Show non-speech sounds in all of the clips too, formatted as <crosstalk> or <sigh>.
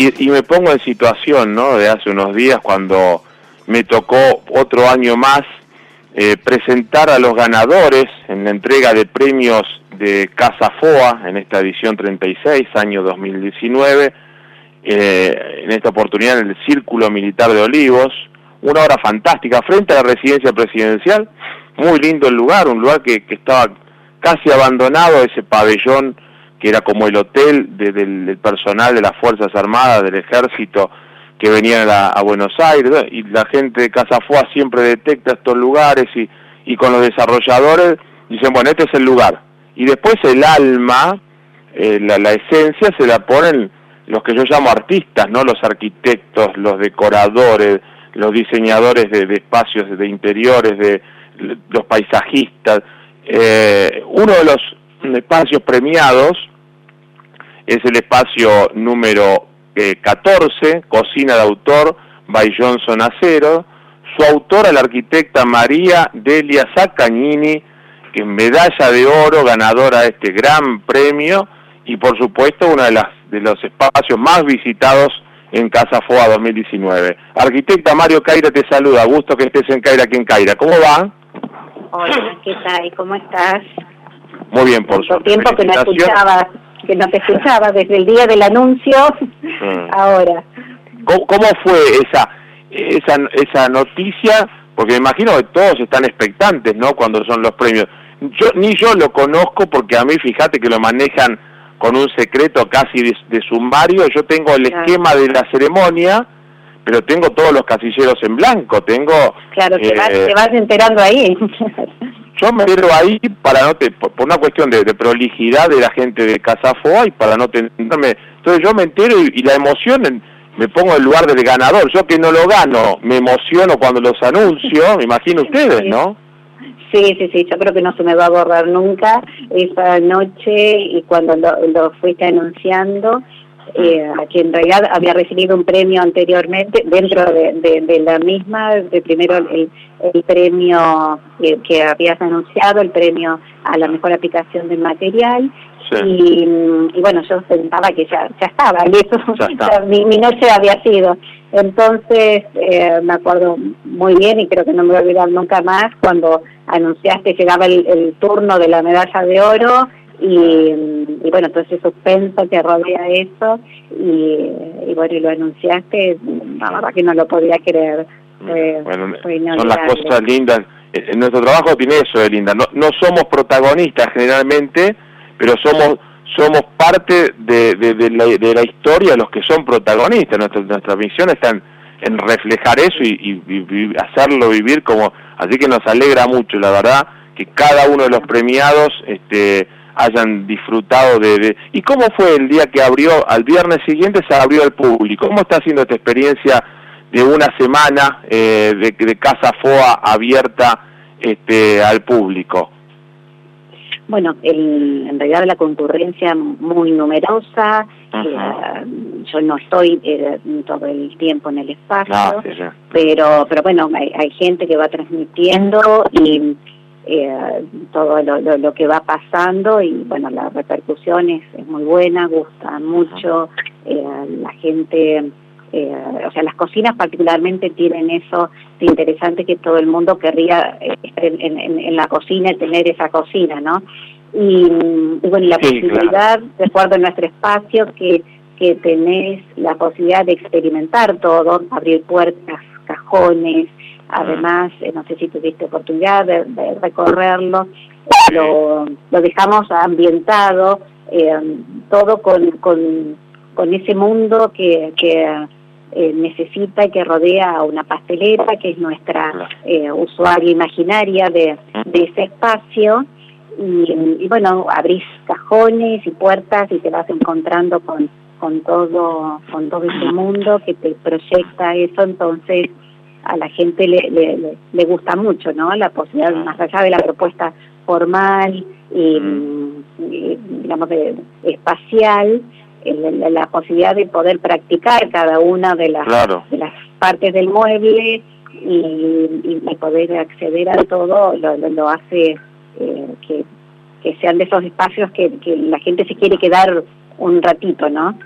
Y, me pongo en situación, ¿no? De hace unos días cuando me tocó otro año más eh, presentar a los ganadores en la entrega de premios de Casa FOA en esta edición 36, año 2019, eh, en esta oportunidad en el Círculo Militar de Olivos, una hora fantástica frente a la residencia presidencial, muy lindo el lugar, un lugar que, estaba casi abandonado, ese pabellón que era como el hotel del, personal de las Fuerzas Armadas, del Ejército, que venían a, Buenos Aires, y la gente de Casa Foa siempre detecta estos lugares y, y con los desarrolladores dicen, bueno, este es el lugar. Y después el alma, eh, la, la, esencia se la ponen los que yo llamo artistas, ¿no? Los arquitectos, los decoradores, los diseñadores de, espacios de interiores, de los paisajistas. Eh, uno de los espacios premiados es el espacio número 14, eh, Cocina de Autor, by Johnson Acero. Su autora, la arquitecta María Delia Zaccagnini, que es medalla de oro, ganadora de este gran premio, y por supuesto una de, las, de los espacios más visitados en Casa FOA 2019. Arquitecta Mario Caira te saluda, gusto que estés en Caira aquí en Caira. ¿Cómo va? Hola, ¿qué tal? ¿Cómo estás? Muy bien, por supuesto. tiempo que no escuchaba, que no te escuchaba desde el día del anuncio mm. ahora. ¿Cómo, fue esa, esa, esa noticia? Porque me imagino que todos están expectantes, ¿no? Cuando son los premios. Yo ni yo lo conozco porque a mí, fíjate que lo manejan con un secreto casi de, sumario. Yo tengo el esquema de la ceremonia, pero tengo todos los casilleros en blanco. Tengo. Claro, te, vas, te vas enterando ahí. <laughs> yo me entero ahí para no te, por, una cuestión de, prolijidad de la gente de Casa Foa y para no tenerme. Entonces yo me entero y, la emoción me pongo en el lugar del ganador. Yo que no lo gano, me emociono cuando los anuncio, me imagino ustedes, ¿no? Sí, sí, sí, yo creo que no se me va a borrar nunca esa noche y cuando lo, fuiste anunciando, eh, que en realidad había recibido un premio anteriormente dentro de, la misma, de primero el, premio que, habías anunciado, el premio a la mejor aplicación del material, y, bueno, yo pensaba que ya, ya estaba, y <laughs> eso, mi, mi, noche había sido. Entonces, eh, me acuerdo muy bien y creo que no me voy a olvidar nunca más cuando anunciaste llegaba el, turno de la medalla de oro y, bueno, entonces suspenso que rodea eso y, bueno, y lo anunciaste, la verdad que no lo podía creer. bueno, son las cosas lindas. En nuestro trabajo tiene eso de linda. No, no somos protagonistas generalmente, pero somos somos parte de, de, la, de la historia, los que son protagonistas. Nuestra, nuestra misión está en, reflejar eso y, hacerlo vivir como... Así que nos alegra mucho, la verdad, que cada uno de los premiados este, hayan disfrutado de, ¿Y cómo fue el día que abrió, al viernes siguiente se abrió al público? ¿Cómo está haciendo esta experiencia de una semana eh, de, de Casa FOA abierta este, al público? Bueno, en realidad la concurrencia muy numerosa, eh, yo no estoy eh, todo el tiempo en el espacio, pero pero bueno, hay, gente que va transmitiendo y eh, todo lo, que va pasando y bueno, la repercusión es, es muy buena, gusta mucho, la gente eh, o sea, las cocinas particularmente tienen eso de interesante que todo el mundo querría eh, estar en, la cocina y tener esa cocina, ¿no? Y, bueno, la posibilidad, de acuerdo en nuestro espacio, que, que tenés la posibilidad de experimentar todo, abrir puertas, cajones, además, eh, no sé si tuviste oportunidad de, recorrerlo, lo, dejamos ambientado, todo con, con, con ese mundo que, que eh, necesita y que rodea a una pastelera, que es nuestra eh, usuaria imaginaria de, ese espacio. Y, bueno, abrís cajones y puertas y te vas encontrando con, con, todo, con todo ese mundo que te proyecta eso, entonces a la gente le, le, gusta mucho, ¿no? La posibilidad, más allá de la propuesta formal y, digamos, de, espacial, la, posibilidad de poder practicar cada una de las, de las partes del mueble y, poder acceder a todo lo, lo, hace eh, que, sean de esos espacios que, la gente se quiere quedar un ratito, ¿no?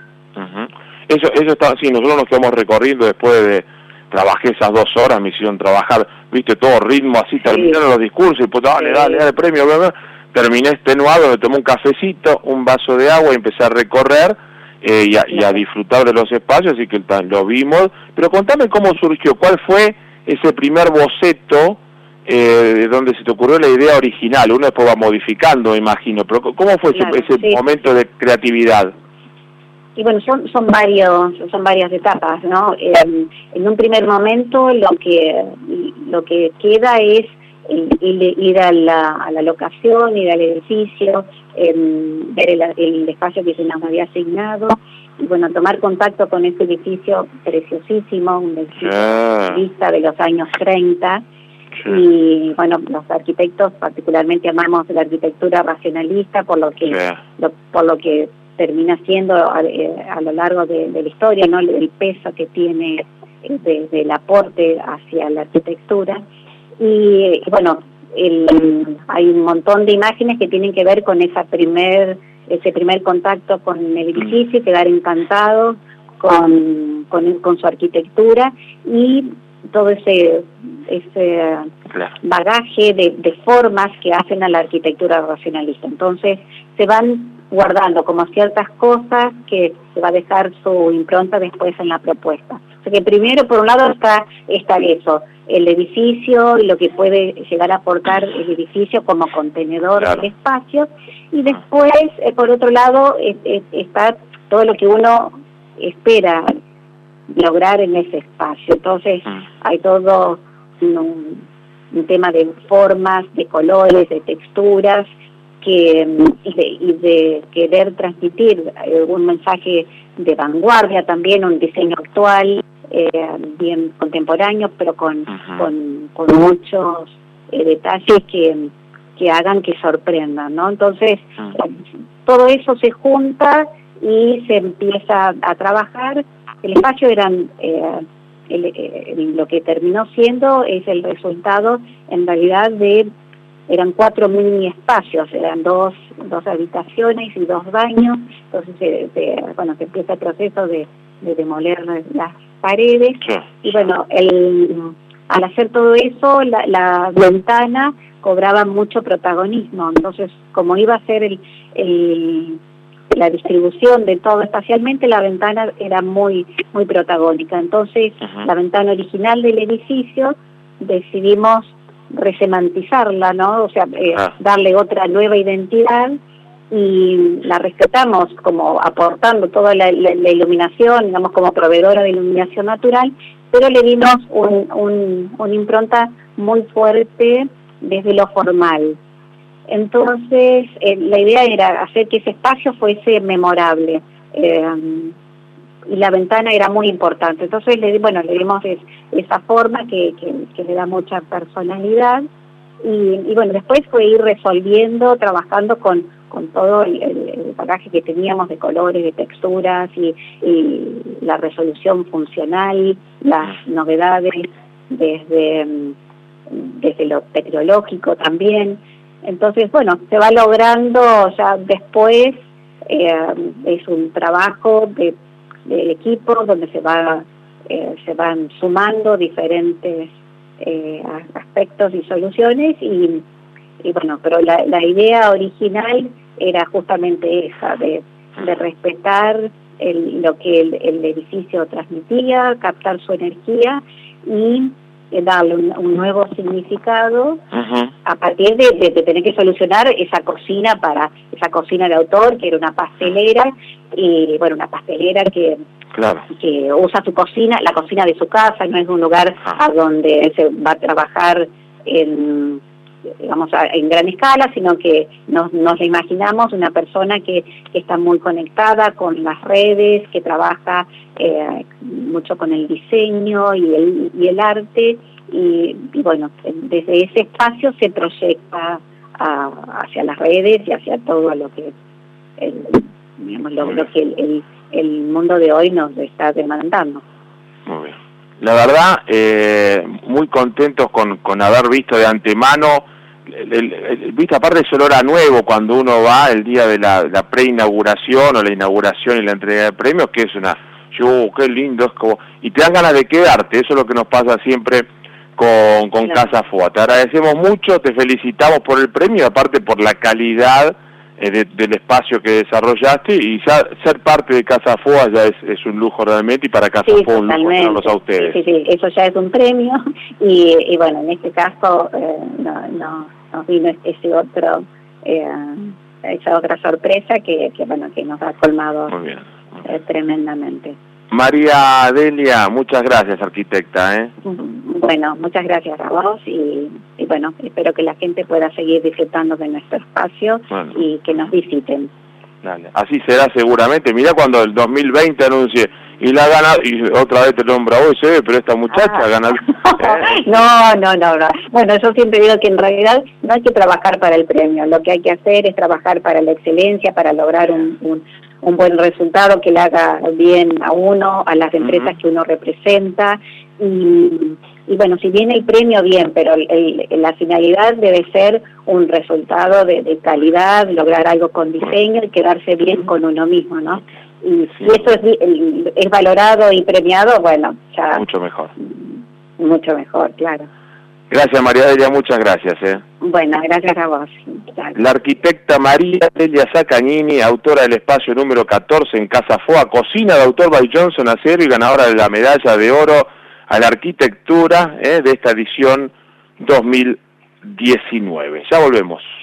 Eso, eso está, sí, nosotros nos quedamos recorriendo después de, trabajé esas dos horas, me hicieron trabajar, viste, todo ritmo, así terminaron los discursos, y pues dale, dale, dale, premio, bla, terminé extenuado, me tomé un cafecito, un vaso de agua y empecé a recorrer eh, y, a, disfrutar de los espacios, así que lo vimos. Pero contame cómo surgió, cuál fue ese primer boceto eh, donde se te ocurrió la idea original. Uno después va modificando, me imagino, pero ¿cómo fue ese, momento de creatividad? Y bueno, son, son varios, son varias etapas, ¿no? en un primer momento lo que lo que queda es ir, a, la, a la locación, ir al edificio, ver el, espacio que se nos había asignado y bueno, tomar contacto con ese edificio preciosísimo, un edificio vista de los años 30 y bueno, los arquitectos particularmente amamos la arquitectura racionalista por lo que por lo que termina siendo eh, a, lo largo de, la historia, ¿no? el peso que tiene desde eh, el aporte hacia la arquitectura y, bueno, hay un montón de imágenes que tienen que ver con esa primer, ese primer contacto con el edificio, quedar encantado con, con, su arquitectura y todo ese, ese bagaje de, de, formas que hacen a la arquitectura racionalista. Entonces se van guardando como ciertas cosas que se va a dejar su impronta después en la propuesta. O sea que primero, por un lado, está, está eso, el edificio y lo que puede llegar a aportar el edificio como contenedor del espacio, y después, eh, por otro lado, está todo lo que uno espera lograr en ese espacio. Entonces, mm. hay todo un, un tema de formas, de colores, de texturas, que, y, de, querer transmitir algún mensaje de vanguardia también, un diseño actual, eh, bien contemporáneo, pero con, con, muchos eh, detalles que, que hagan que sorprendan, ¿no? Entonces, todo eso se junta y se empieza a trabajar. El espacio eran... Eh, lo que terminó siendo es el resultado en realidad de eran cuatro mini espacios, eran dos, dos habitaciones y dos baños, entonces se, bueno, se empieza el proceso de, demoler las paredes. Y bueno, el, al hacer todo eso la, la, ventana cobraba mucho protagonismo, entonces como iba a ser el, el la distribución de todo espacialmente, la ventana era muy muy protagónica. Entonces, la ventana original del edificio decidimos resemantizarla, ¿no? O sea, eh, ah. darle otra nueva identidad y la respetamos como aportando toda la, iluminación, digamos, como proveedora de iluminación natural, pero le dimos un, un, una impronta muy fuerte desde lo formal. Entonces, eh, la idea era hacer que ese espacio fuese memorable. Eh, y la ventana era muy importante. Entonces, le, bueno, le dimos esa forma que, que, le da mucha personalidad. Y, bueno, después fue ir resolviendo, trabajando con, con todo el, el, bagaje que teníamos de colores, de texturas y, la resolución funcional, las novedades desde, desde lo tecnológico también. Entonces, bueno, se va logrando ya después, eh, es un trabajo de del equipo donde se va eh, se van sumando diferentes eh, aspectos y soluciones y, bueno pero la, idea original era justamente esa de, respetar el, lo que el, edificio transmitía captar su energía y darle un, nuevo significado a partir de, de, tener que solucionar esa cocina para esa cocina de autor que era una pastelera y bueno una pastelera que que usa su cocina la cocina de su casa no es un lugar a donde se va a trabajar en digamos en gran escala sino que nos, nos imaginamos una persona que, que está muy conectada con las redes que trabaja eh, mucho con el diseño y el, y el arte y, bueno, desde ese espacio se proyecta hacia las redes y hacia todo lo que el, lo, que el, el, mundo de hoy nos está demandando. Muy bien. La verdad, eh, muy contentos con, con haber visto de antemano, el, viste, aparte ese olor a nuevo cuando uno va el día de la, la preinauguración o la inauguración y la entrega de premios, que es una Yo, qué lindo, es como... Y te dan ganas de quedarte, eso es lo que nos pasa siempre con, con Casa FOA. Te agradecemos mucho, te felicitamos por el premio, aparte por la calidad eh, del espacio que desarrollaste y ya ser parte de Casa FOA ya es, un lujo realmente y para Casa FOA un lujo tenerlos a ustedes. Sí, sí, eso ya es un premio <laughs> y, bueno, en este caso eh, no, no, nos vino ese otro... Eh, esa otra sorpresa que, que, bueno que nos ha colmado eh, tremendamente. María Delia, muchas gracias, arquitecta. ¿eh? Bueno, muchas gracias a vos y, bueno, espero que la gente pueda seguir disfrutando de nuestro espacio y que nos visiten. Así será seguramente. Mira cuando el 2020 anuncie y la gana y otra vez te nombra hoy, se ve, pero esta muchacha ah. gana. <laughs> <laughs> no, no, no, no. Bueno, yo siempre digo que en realidad no hay que trabajar para el premio. Lo que hay que hacer es trabajar para la excelencia, para lograr un, un, un buen resultado que le haga bien a uno, a las empresas que uno representa. Y, y, bueno, si viene el premio, bien, pero el, la finalidad debe ser un resultado de, de, calidad, lograr algo con diseño y quedarse bien con uno mismo, ¿no? Y si eso es, es valorado y premiado, bueno, ya... Mucho mejor. Mucho mejor, claro. Gracias María Delia, muchas gracias. ¿eh? Bueno, gracias a vos. La arquitecta María Delia Sacagnini, autora del espacio número 14 en Casa Foa, cocina de autor by Johnson Acero y ganadora de la medalla de oro a la arquitectura ¿eh? de esta edición 2019. Ya volvemos.